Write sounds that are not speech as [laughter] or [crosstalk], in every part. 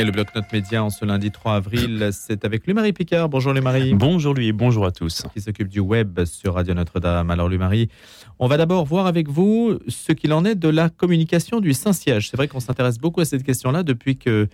Et le bloc-notes média en ce lundi 3 avril, c'est avec Louis-Marie Picard. Bonjour Louis-Marie. Bonjour lui et bonjour à tous. Qui s'occupe du web sur Radio Notre-Dame. Alors Louis-Marie, on va d'abord voir avec vous ce qu'il en est de la communication du Saint-Siège. C'est vrai qu'on s'intéresse beaucoup à cette question-là depuis que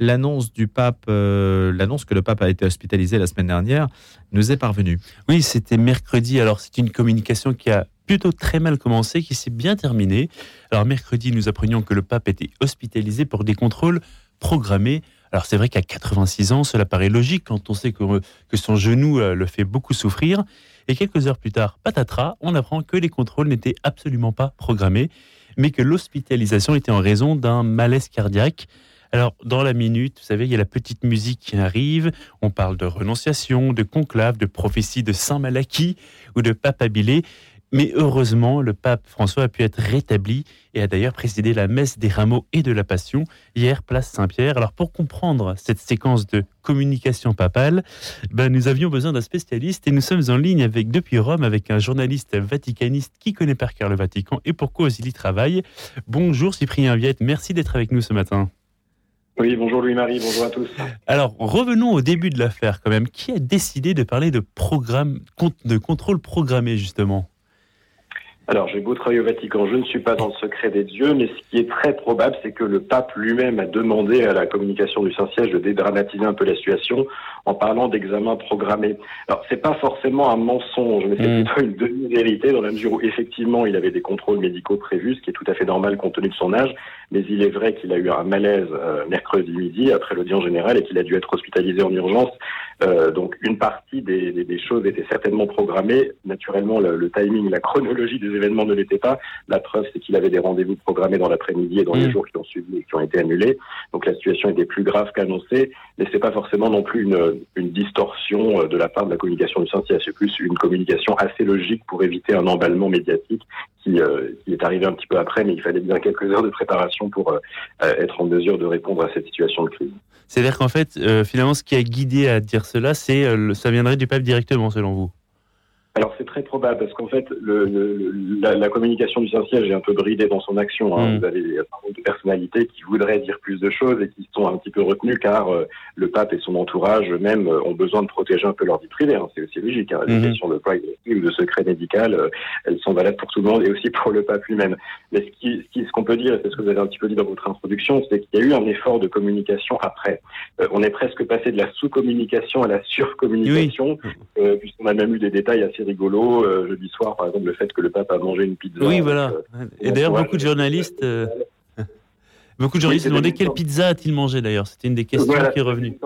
l'annonce du pape, euh, l'annonce que le pape a été hospitalisé la semaine dernière, nous est parvenue. Oui, c'était mercredi. Alors c'est une communication qui a plutôt très mal commencé, qui s'est bien terminée. Alors mercredi, nous apprenions que le pape était hospitalisé pour des contrôles programmé. Alors c'est vrai qu'à 86 ans, cela paraît logique quand on sait que, que son genou euh, le fait beaucoup souffrir. Et quelques heures plus tard, patatras, on apprend que les contrôles n'étaient absolument pas programmés, mais que l'hospitalisation était en raison d'un malaise cardiaque. Alors, dans la minute, vous savez, il y a la petite musique qui arrive. On parle de renonciation, de conclave, de prophétie de Saint Malachie ou de papabilé. Mais heureusement, le pape François a pu être rétabli et a d'ailleurs présidé la messe des rameaux et de la Passion hier, place Saint-Pierre. Alors pour comprendre cette séquence de communication papale, ben, nous avions besoin d'un spécialiste et nous sommes en ligne avec depuis Rome avec un journaliste vaticaniste qui connaît par cœur le Vatican et pour cause il y travaille. Bonjour Cyprien Viette, merci d'être avec nous ce matin. Oui, bonjour Louis-Marie, bonjour à tous. Alors, revenons au début de l'affaire quand même. Qui a décidé de parler de programme, de contrôle programmé justement? Alors, j'ai beau travailler au Vatican, je ne suis pas dans le secret des dieux, mais ce qui est très probable, c'est que le pape lui-même a demandé à la communication du Saint-Siège de dédramatiser un peu la situation en parlant d'examen programmé. Alors, c'est pas forcément un mensonge, mais c'est mm. plutôt une demi-vérité dans la mesure où, effectivement, il avait des contrôles médicaux prévus, ce qui est tout à fait normal compte tenu de son âge, mais il est vrai qu'il a eu un malaise euh, mercredi midi après l'audience générale et qu'il a dû être hospitalisé en urgence. Euh, donc, une partie des, des, choses était certainement programmée. Naturellement, le, le timing, la chronologie des événements ne l'était pas. La preuve, c'est qu'il avait des rendez-vous programmés dans l'après-midi et dans les mm. jours qui ont suivi et qui ont été annulés. Donc la situation était plus grave qu'annoncée, mais c'est pas forcément non plus une, une, distorsion euh, de la part de la communication du Saint-Siège. C'est plus une communication assez logique pour éviter un emballement médiatique qui, euh, qui, est arrivé un petit peu après, mais il fallait bien quelques heures de préparation pour euh, être en mesure de répondre à cette situation de crise. C'est-à-dire qu'en fait, finalement, ce qui a guidé à dire cela, c'est ça viendrait du pape directement, selon vous? Alors c'est très probable parce qu'en fait le, le, la, la, communication du Saint-Siège est un peu bridée dans son action. Hein. Mm. Vous avez un nombre de personnalités qui voudraient dire plus de choses et qui sont un petit peu retenues car euh, le pape et son entourage même euh, ont besoin de protéger un peu leur vie privée. Hein. C'est aussi logique. Hein. Les mm-hmm. questions de privacy ou de secret médical, euh, elles sont valables pour tout le monde et aussi pour le pape lui-même. Mais ce qu'on ce, qui, ce qu'on peut dire, et c'est ce que vous avez un petit peu dit dans votre introduction, c'est qu'il y a eu un effort de communication après. on est presque passé de la sous-communication à la sur-communication, puisqu'on a même eu des détails assez rigolo euh, jeudi soir, par exemple, le fait que le pape a mangé une pizza. Oui, voilà. Euh, et d'ailleurs, [laughs] beaucoup de journalistes. Euh, beaucoup de journalistes se demandaient quelle pizza a-t-il mangé d'ailleurs. C'était une des questions qui est revenue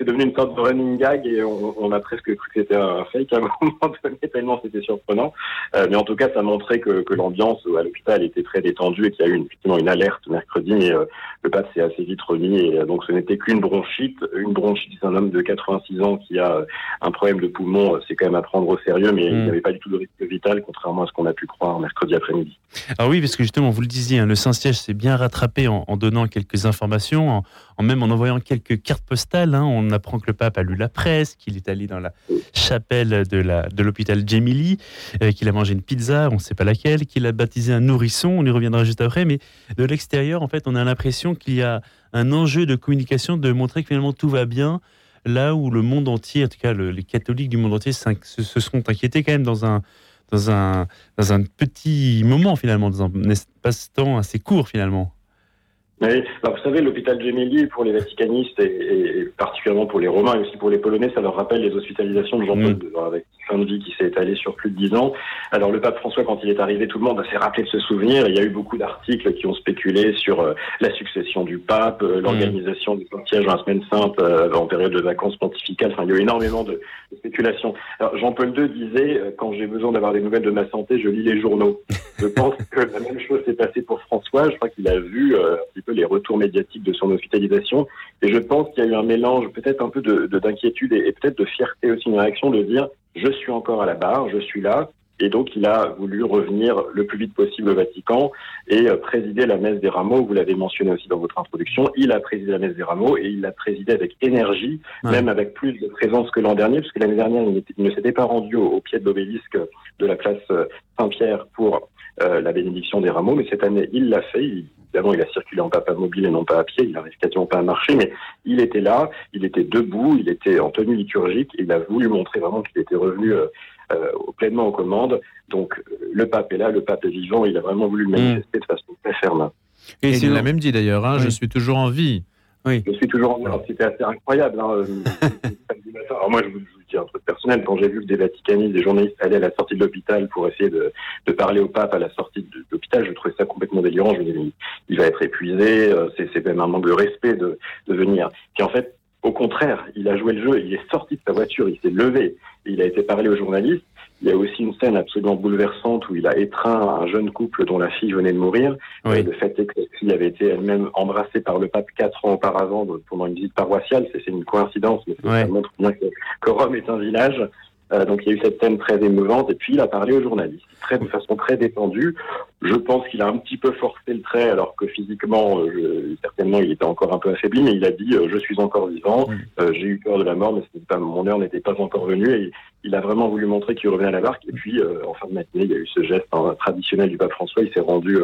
c'est devenu une sorte de running gag et on, a presque cru que c'était un fake à un [laughs] moment donné, tellement c'était surprenant. Euh, mais en tout cas, ça montrait que, que l'ambiance à l'hôpital était très détendue et qu'il y a eu effectivement une alerte mercredi, mais euh, le pape s'est assez vite remis. Et, euh, donc ce n'était qu'une bronchite. Une bronchite, c'est un homme de 86 ans qui a un problème de poumon, c'est quand même à prendre au sérieux, mais il n'y mm. avait pas du tout de risque vital, contrairement à ce qu'on a pu croire mercredi après-midi. Alors oui, parce que justement, vous le disiez, hein, le Saint-Siège s'est bien rattrapé en, en, donnant quelques informations, en, même en envoyant quelques cartes postales. Hein. On on apprend que le pape a lu la presse, qu'il est allé dans la chapelle de l'hôpital de Gemili, euh, qu'il a mangé une pizza, on ne sait pas laquelle, qu'il a baptisé un nourrisson, on y reviendra juste après, mais de l'extérieur, en fait, on a l'impression qu'il y a un enjeu de communication de montrer que finalement tout va bien, là où le monde entier, en tout cas les catholiques du monde entier, se, se sont inquiétés quand même dans un, dans un, dans un petit moment finalement, dans un espace-temps assez court finalement. Oui, bah, vous savez, l'hôpital Gemelli, pour les vaticanistes et, particulièrement pour les Romains et aussi pour les Polonais, ça leur rappelle les hospitalisations de Jean-Paul II, mm. avec fin de vie qui s'est étalée sur plus de dix ans. Alors le pape François, quand il est arrivé, tout le monde s'est rappelé de ce souvenir. Il y a eu beaucoup d'articles qui ont spéculé sur euh, la succession du pape, euh, l'organisation du siège en semaine sainte euh, en période de vacances pontificales. Enfin, il y a eu énormément de, de spéculations. Alors Jean-Paul II disait, quand j'ai besoin d'avoir des nouvelles de ma santé, je lis les journaux. Je pense [laughs] que la même chose s'est passée pour François. Je crois qu'il a vu un petit peu les retours médiatiques de son hospitalisation. Et je pense qu'il y a eu un mélange peut-être un peu de, d'inquiétude et, peut-être de fierté aussi, une réaction de dire je suis encore à la barre, je suis là. Et donc, il a voulu revenir le plus vite possible au Vatican et euh, présider la messe des rameaux. Vous l'avez mentionné aussi dans votre introduction. Il a présidé la messe des rameaux et il l'a présidé avec énergie, même avec plus de présence que l'an dernier, puisque l'année dernière, il, ne s'était pas rendu au, pied de l'obélisque de la place euh, Saint-Pierre pour la bénédiction des rameaux. Mais cette année, il l'a fait. évidemment, il a circulé en papa mobile et non pas à pied. Il n'arrive quasiment pas à marcher, mais il était là, il était debout, il était en tenue liturgique. Il a voulu montrer vraiment qu'il était revenu pleinement aux commandes. Donc, le pape est là, le pape est vivant. Il a vraiment voulu le manifester de façon très ferme. Et, il l'a même dit d'ailleurs, hein, je suis toujours en vie. Oui. Je suis toujours en vie. C'était assez incroyable. Hein, euh, [laughs] Alors moi, je vous, dis un truc personnel. Quand j'ai vu que des vaticanistes, des journalistes allaient à la sortie de l'hôpital pour essayer de, de, parler au pape à la sortie de, l'hôpital, je trouvais ça complètement délirant. Je me disais, il va être épuisé. Euh, c'est même un manque de respect de, de venir. Puis en fait, au contraire, il a joué le jeu. Il est sorti de sa voiture. Il s'est levé. il a été parler aux journalistes. Il y a aussi une scène absolument bouleversante où il a étreint un jeune couple dont la fille venait de mourir. Oui. Le fait est que la fille avait été elle-même embrassée par le pape quatre ans auparavant pendant une visite paroissiale. C'est une coïncidence, mais ça montre bien que Rome est un village. Euh, donc il y a eu cette scène très émouvante et puis il a parlé aux journalistes très, de façon très détendue. Je pense qu'il a un petit peu forcé le trait alors que physiquement, euh, certainement, il était encore un peu affaibli, mais il a dit euh, je suis encore vivant, j'ai eu peur de la mort, mais pas, mon heure n'était pas encore venue et il a vraiment voulu montrer qu'il revenait à la barque. Et puis en fin de matinée, il y a eu ce geste hein, traditionnel du pape François. Il s'est rendu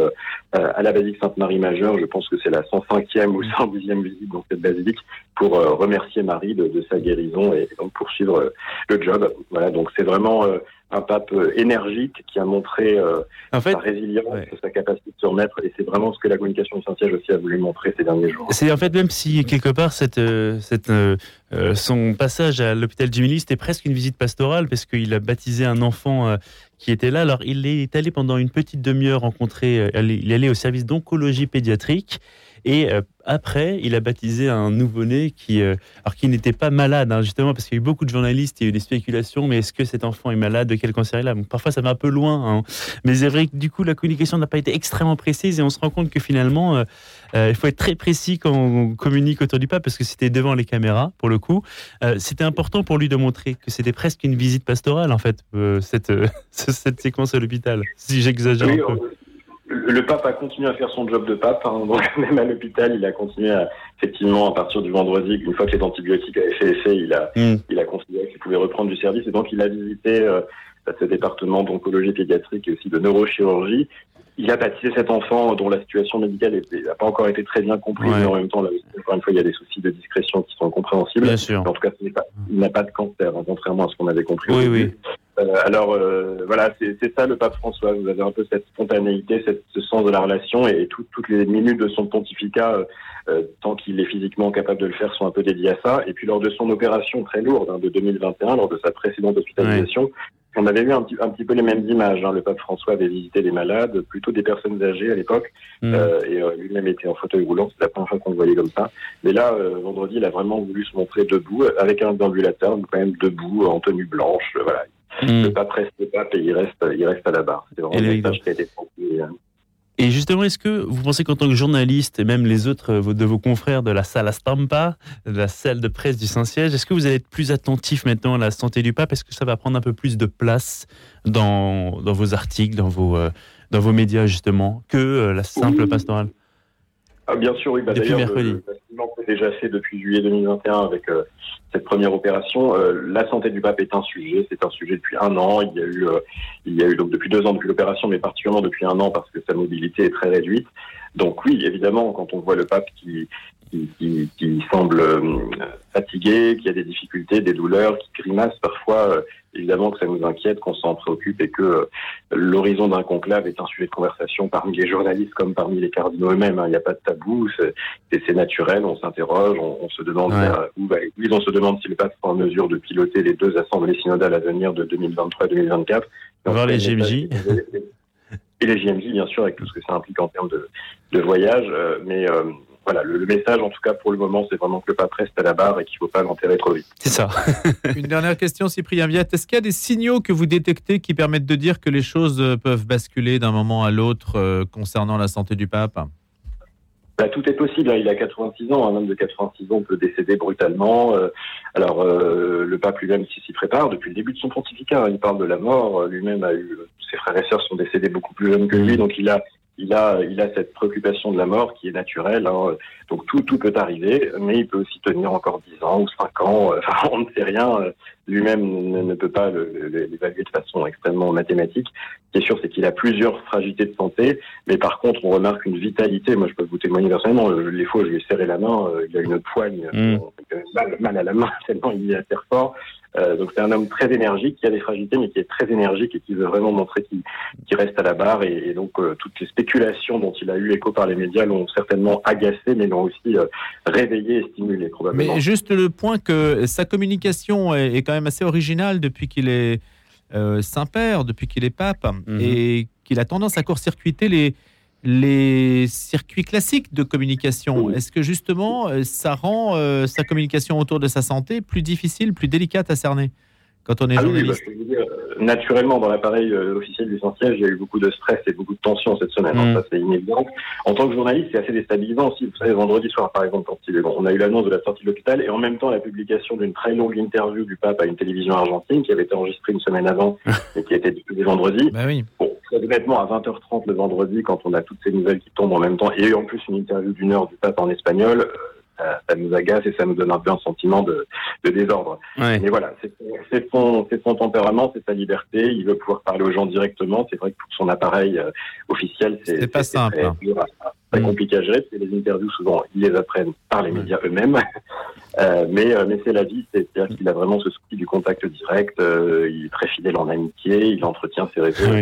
à la basilique Sainte-Marie Majeure. Je pense que c'est la 105e ou 110e visite dans cette basilique pour remercier Marie de, de, sa guérison et donc poursuivre le job. Voilà, donc c'est vraiment euh, un pape euh, énergique qui a montré euh, sa résilience, sa capacité de se remettre, et c'est vraiment ce que la communication essentielle aussi a voulu montrer ces derniers jours. C'est en fait même si quelque part cette, cette son passage à l'hôpital Jimmy était presque une visite pastorale parce qu'il a baptisé un enfant qui était là. Alors il est allé pendant une petite demi-heure rencontrer, il est allé au service d'oncologie pédiatrique. Et euh, après, il a baptisé un nouveau-né qui, euh, alors qui n'était pas malade, hein, justement, parce qu'il y a eu beaucoup de journalistes, il y a eu des spéculations, mais est-ce que cet enfant est malade, de quel cancer il a? Parfois, ça va un peu loin. Hein. Mais c'est vrai que du coup, la communication n'a pas été extrêmement précise et on se rend compte que finalement, euh, il faut être très précis quand on communique autour du pape, parce que c'était devant les caméras, pour le coup. c'était important pour lui de montrer que c'était presque une visite pastorale, en fait, cette, [laughs] cette séquence à l'hôpital, si j'exagère un peu le pape a continué à faire son job de pape. Hein, donc [laughs] même à l'hôpital, il a continué à, effectivement à partir du vendredi, une fois que les antibiotiques avaient fait effet, il a, mm. il a considéré qu'il pouvait reprendre du service et donc il a visité euh, ce département d'oncologie pédiatrique et aussi de neurochirurgie. Il a baptisé cet enfant dont la situation médicale n'a pas encore été très bien comprise, mais en même temps, là, encore une fois, il y a des soucis de discrétion qui sont compréhensibles. Bien sûr. En tout cas, il n'a pas de cancer, hein, contrairement à ce qu'on avait compris. Oui, oui. Euh, alors euh, voilà, c'est ça le pape François. Vous avez un peu cette spontanéité, cette, ce sens de la relation et, toutes les minutes de son pontificat, euh, tant qu'il est physiquement capable de le faire, sont un peu dédiées à ça. Et puis lors de son opération très lourde hein, de 2021, lors de sa précédente hospitalisation, on avait vu un petit, un petit peu les mêmes images. Hein. Le pape François avait visité des malades, plutôt des personnes âgées à l'époque, mm. euh, et euh, lui-même était en fauteuil roulant. C'est la première fois qu'on le voyait comme ça. Mais là, euh, vendredi, il a vraiment voulu se montrer debout, avec un ambulateur, quand même debout, en tenue blanche. voilà. Mm. Le pape reste le pape et il reste, il reste à la barre. C'est vraiment un message qui a été hein. Et justement, est-ce que vous pensez qu'en tant que journaliste, et même les autres de vos confrères de la salle Stampa, de la salle de presse du Saint-Siège, est-ce que vous allez être plus attentif maintenant à la santé du pape? Est-ce que ça va prendre un peu plus de place dans, dans vos articles, dans vos, euh, dans vos médias, justement, que euh, la simple pastorale? Ah, bien sûr, oui. Bah, depuis mercredi. Le, c'est déjà fait depuis juillet 2021 avec cette première opération. la santé du pape est un sujet. C'est un sujet depuis un an. Il y a eu, il y a eu donc depuis deux ans depuis l'opération, mais particulièrement depuis un an parce que sa mobilité est très réduite. Donc oui, évidemment, quand on voit le pape qui, qui, qui, semble euh, fatigué, qui a des difficultés, des douleurs, qui grimace parfois, euh, évidemment que ça nous inquiète, qu'on s'en préoccupe et que euh, l'horizon d'un conclave est un sujet de conversation parmi les journalistes comme parmi les cardinaux eux-mêmes. Hein. Il n'y a pas de tabou, c'est naturel, on s'interroge, on, se demande où va on se demande si le pape sera en mesure de piloter les deux assemblées synodales à venir de 2023 et 2024. Voir les GMJ et les JMJ, bien sûr, avec tout ce que ça implique en termes de, de voyage. mais voilà, le, message, en tout cas pour le moment, c'est vraiment que le pape reste à la barre et qu'il ne faut pas l'enterrer trop vite. C'est ça. [laughs] Une dernière question, Cyprien Viette. Est-ce qu'il y a des signaux que vous détectez qui permettent de dire que les choses euh, peuvent basculer d'un moment à l'autre euh, concernant la santé du pape? Bah, tout est possible. Hein. Il a 86 ans. Un homme de 86 ans peut décéder brutalement. Euh, alors, le pape lui-même s'y prépare depuis le début de son pontificat. Hein. Il parle de la mort. Lui-même a eu. Ses frères et sœurs sont décédés beaucoup plus jeunes que lui. Donc, il a il a, il a cette préoccupation de la mort qui est naturelle. Hein. Donc tout, tout peut arriver, mais il peut aussi tenir encore 10 ans ou 5 ans. Enfin, [laughs] on ne sait rien. Lui-même ne, peut pas l'évaluer de façon extrêmement mathématique. Qui est sûr, c'est qu'il a plusieurs fragilités de santé, mais par contre, on remarque une vitalité. Moi, je peux vous témoigner personnellement. Les fois, je lui ai serré la main, il a une poigne, mmh. mal, mal, à la main [laughs] tellement il est assez fort. Euh, donc c'est un homme très énergique, qui a des fragilités, mais qui est très énergique et qui veut vraiment montrer qu'il reste à la barre. Et, donc euh, toutes les spéculations dont il a eu écho par les médias l'ont certainement agacé, mais l'ont aussi euh, réveillé et stimulé probablement. Mais juste le point que sa communication est, quand même assez originale depuis qu'il est Saint-Père, depuis qu'il est pape, mhm. et qu'il a tendance à court-circuiter les les circuits classiques de communication. Est-ce que justement, euh, ça rend euh, sa communication autour de sa santé plus difficile, plus délicate à cerner? Quand on est ah journaliste euh, Naturellement, dans l'appareil officiel du y a eu beaucoup de stress et beaucoup de tension cette semaine. Hein, mm. ça, c'est inévident. En tant que journaliste, c'est assez déstabilisant aussi. Vous savez, vendredi soir, par exemple, quand il est on a eu l'annonce de la sortie de l'hôpital et en même temps la publication d'une très longue interview du pape à une télévision argentine qui avait été enregistrée une semaine avant [laughs] et qui été diffusée vendredi. Bah oui honnêtement, à 20h30 le vendredi, quand on a toutes ces nouvelles qui tombent en même temps, et en plus une interview d'une heure du pape en espagnol, euh, ça, nous agace et ça nous donne un peu un sentiment de, désordre. Mais voilà, c'est son, son, tempérament, c'est sa liberté. Il veut pouvoir parler aux gens directement. C'est vrai que pour son appareil euh, officiel, c'est pas simple. Très, mm. compliqué à gérer. C'est les interviews souvent, ils les apprennent par les médias eux-mêmes. [laughs] Euh, mais mais c'est la vie, c'est-à-dire qu'il a vraiment ce souci du contact direct. il est très fidèle en amitié, il entretient ses réseaux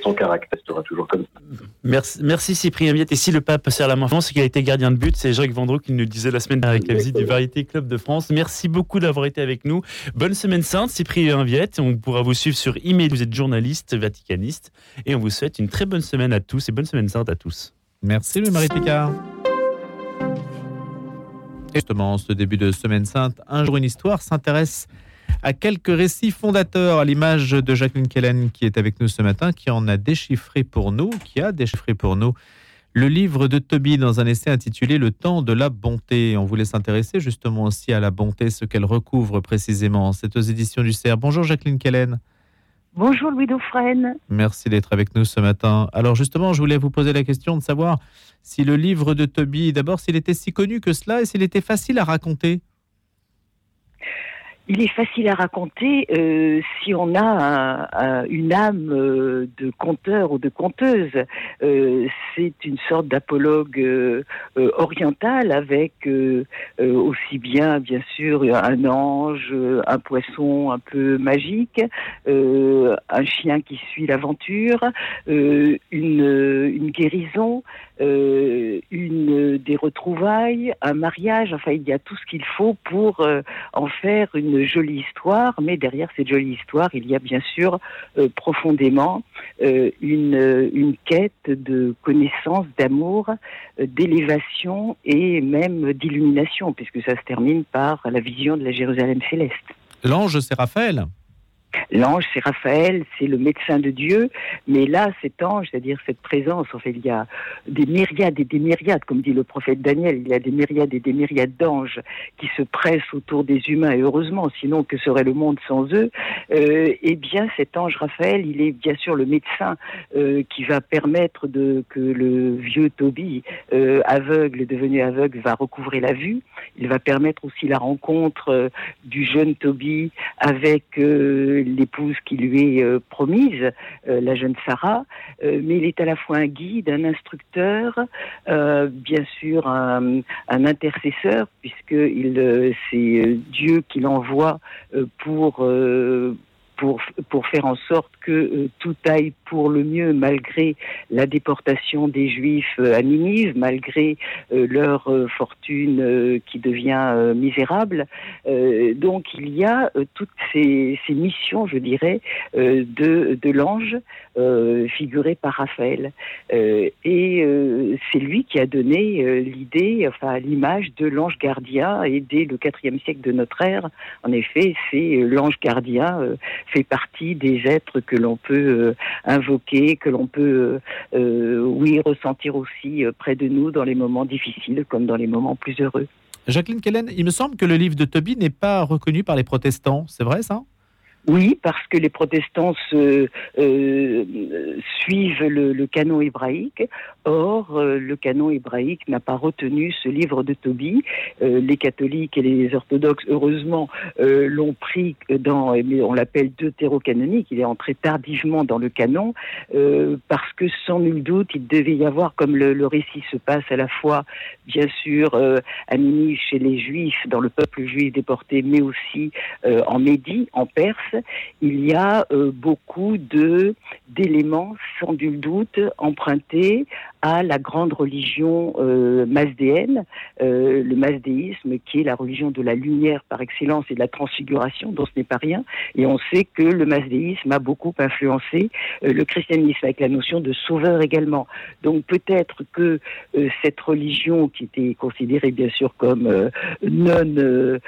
son caractère restera toujours comme ça. Merci, merci Cyprien Viette. Et si le pape sert la main c'est qu'il a été gardien de but. C'est Jacques Vendroux qui nous disait la semaine dernière avec la visite du Variété Club de France. Merci beaucoup d'avoir été avec nous. Bonne semaine sainte, Cyprien Viette. On pourra vous suivre sur email. Vous êtes journaliste, vaticaniste. Et on vous souhaite une très bonne semaine à tous et bonne semaine sainte à tous. Merci Louis-Marie Picard. Justement, ce début de Semaine Sainte, un jour une histoire s'intéresse à quelques récits fondateurs, à l'image de Jacqueline Kellen qui est avec nous ce matin, qui en a déchiffré pour nous, qui a déchiffré pour nous le livre de Toby dans un essai intitulé Le temps de la bonté. On voulait s'intéresser justement aussi à la bonté, ce qu'elle recouvre précisément. C'est aux éditions du CERF. Bonjour Jacqueline Kellen. Bonjour Louis Dauphren. Merci d'être avec nous ce matin. Alors justement, je voulais vous poser la question de savoir si le livre de Toby, d'abord, s'il était si connu que cela et s'il était facile à raconter il est facile à raconter euh, si on a une âme euh, de conteur ou de conteuse. Euh, c'est une sorte d'apologue euh, oriental avec aussi bien, bien sûr, un ange, un poisson un peu magique, un chien qui suit l'aventure, une, une guérison, une des retrouvailles, un mariage. Enfin, il y a tout ce qu'il faut pour en faire une jolie histoire, mais derrière cette jolie histoire, il y a bien sûr euh, profondément euh, une, une quête de connaissance, d'amour, euh, d'élévation et même d'illumination, puisque ça se termine par la vision de la Jérusalem céleste. L'ange, c'est Raphaël L'ange, c'est Raphaël, c'est le médecin de Dieu, mais là, cet ange, c'est-à-dire cette présence, en fait, il y a des myriades et des myriades, comme dit le prophète Daniel, il y a des myriades et des myriades d'anges qui se pressent autour des humains, et heureusement, sinon, que serait le monde sans eux? Euh, Eh bien, cet ange Raphaël, il est bien sûr le médecin euh, qui va permettre de, que le vieux Toby, euh, aveugle, devenu aveugle, va recouvrer la vue. Il va permettre aussi la rencontre euh, du jeune Toby avec l'épouse qui lui est euh, promise, euh, la jeune Sarah, euh, mais il est à la fois un guide, un instructeur, bien sûr un, intercesseur, puisque c'est Dieu qui l'envoie pour pour, pour faire en sorte que euh, tout aille pour le mieux malgré la déportation des Juifs euh, à Ninive, malgré euh, leur fortune qui devient misérable. donc il y a toutes ces, ces, missions, je dirais, de, de l'ange figuré par Raphaël. et c'est lui qui a donné l'idée, enfin l'image de l'ange gardien. Et dès le IVe siècle de notre ère, en effet, c'est l'ange gardien fait partie des êtres que l'on peut euh, invoquer, que l'on peut, euh, euh, oui, ressentir aussi près de nous dans les moments difficiles comme dans les moments plus heureux. Jacqueline Kellen, il me semble que le livre de Toby n'est pas reconnu par les protestants, c'est vrai ça? Oui, parce que les protestants euh, suivent le, canon hébraïque. Or, euh, le canon hébraïque n'a pas retenu ce livre de Tobie. Euh, les catholiques et les orthodoxes, heureusement, l'ont pris dans, on l'appelle deutérocanonique. Il est entré tardivement dans le canon parce que, sans nul doute, il devait y avoir, comme le, récit se passe à la fois, bien sûr, à Ninive chez les Juifs, dans le peuple juif déporté, mais aussi en Médie, en Perse il y a euh, beaucoup de d'éléments, sans nul doute, empruntés à la grande religion euh, masdéenne, euh, le masdéisme, qui est la religion de la lumière par excellence et de la transfiguration, dont ce n'est pas rien. Et on sait que le masdéisme a beaucoup influencé le christianisme, avec la notion de sauveur également. Donc peut-être que cette religion, qui était considérée bien sûr comme non, ce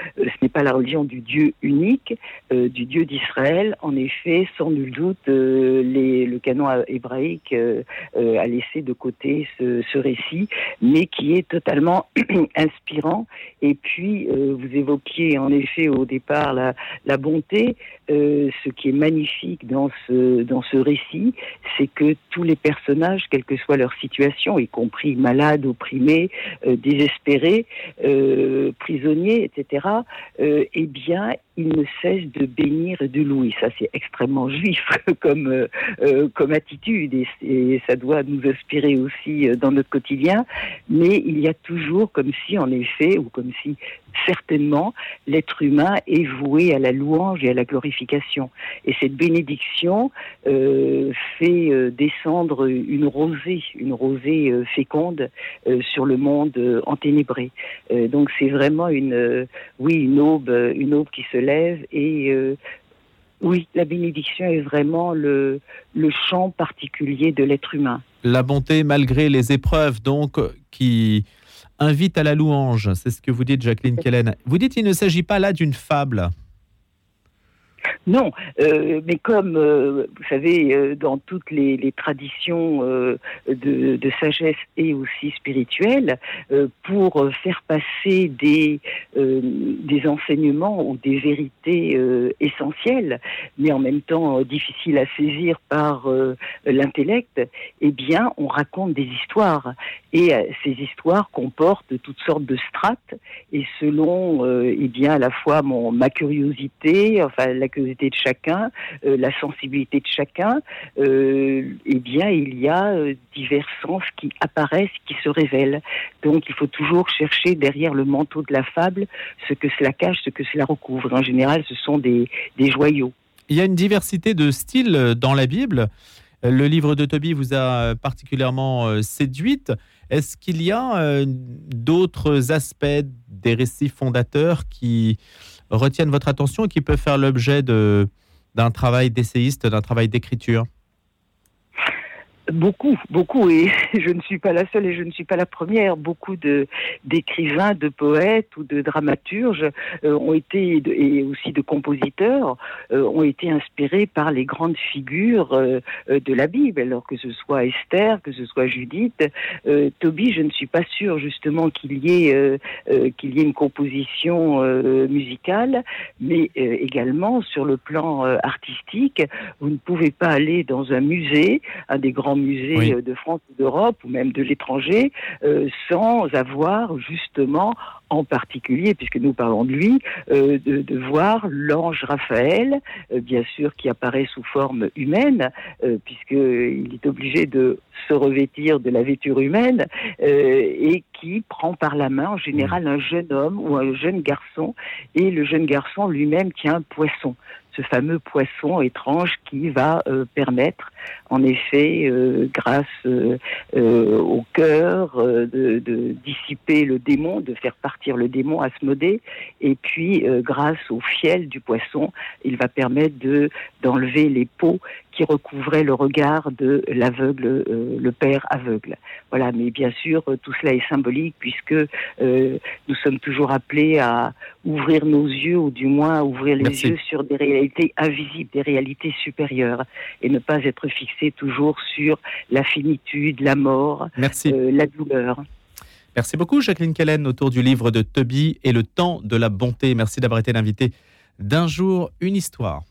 n'est pas la religion du Dieu unique, du Dieu d'Israël. En effet, sans nul doute, euh, le canon hébraïque euh, euh, a laissé de côté ce, récit, mais qui est totalement [clears throat] inspirant. Et puis, vous évoquiez en effet au départ la, bonté. ce qui est magnifique dans ce, dans ce récit, c'est que tous les personnages, quelle que soit leur situation, y compris malades, opprimés, désespérés, prisonniers, etc., eh bien, ils ne cessent de bénir de Louis. Ça, c'est extrêmement juif [laughs] comme, euh, euh, comme attitude et, ça doit nous inspirer aussi euh, dans notre quotidien. Mais il y a toujours comme si, en effet, ou comme si certainement l'être humain est voué à la louange et à la glorification. Et cette bénédiction euh, fait euh, descendre une rosée, une rosée euh, féconde sur le monde enténébré. donc c'est vraiment une, oui, une aube, une aube qui se lève et oui, la bénédiction est vraiment le, le champ particulier de l'être humain. La bonté malgré les épreuves, donc, qui invite à la louange. C'est ce que vous dites, Jacqueline Kellen. Vous dites qu'il ne s'agit pas là d'une fable. Non, euh, mais comme euh, vous savez, euh, dans toutes les, traditions de, sagesse et aussi spirituelle, pour faire passer des, des enseignements ou des vérités essentielles, mais en même temps difficiles à saisir par l'intellect, eh bien, on raconte des histoires. Et ces histoires comportent toutes sortes de strates, et selon, eh bien, à la fois mon, ma curiosité, enfin la curiosité de chacun, euh, la sensibilité de chacun, euh, eh bien, il y a euh, divers sens qui apparaissent, qui se révèlent. Donc, il faut toujours chercher derrière le manteau de la fable ce que cela cache, ce que cela recouvre. En général, ce sont des, des joyaux. Il y a une diversité de styles dans la Bible. Le livre de Tobie vous a particulièrement séduite. Est-ce qu'il y a d'autres aspects des récits fondateurs qui retiennent votre attention et qui peuvent faire l'objet d'un travail d'essayiste, d'un travail d'écriture Beaucoup, beaucoup, et [laughs] je ne suis pas la seule et je ne suis pas la première. Beaucoup de d'écrivains, de poètes ou de dramaturges euh, ont été et aussi de compositeurs euh, ont été inspirés par les grandes figures euh, de la Bible. Alors que ce soit Esther, que ce soit Judith, Toby, je ne suis pas sûre justement qu'il y ait qu'il y ait une composition musicale, mais également sur le plan artistique, vous ne pouvez pas aller dans un musée, un des grands musées euh, de France ou d'Europe ou même de l'étranger euh, sans avoir justement en particulier, puisque nous parlons de lui, euh, de, voir l'ange Raphaël, bien sûr qui apparaît sous forme humaine, puisqu'il est obligé de se revêtir de la vêture humaine, et qui prend par la main en général un jeune homme ou un jeune garçon, et le jeune garçon lui-même tient un poisson ce fameux poisson étrange qui va euh, permettre, en effet, euh, grâce euh, au cœur, de, dissiper le démon, de faire partir le démon à et puis grâce au fiel du poisson, il va permettre de d'enlever les peaux qui recouvrait le regard de l'aveugle, euh, le père aveugle. Voilà, mais bien sûr, euh, tout cela est symbolique puisque euh, nous sommes toujours appelés à ouvrir nos yeux, ou du moins à ouvrir les yeux sur des réalités invisibles, des réalités supérieures, et ne pas être fixés toujours sur la finitude, la mort, la douleur. Merci beaucoup, Jacqueline Kellen, autour du livre de Toby et le temps de la bonté. Merci d'avoir été l'invité d'un jour, une histoire.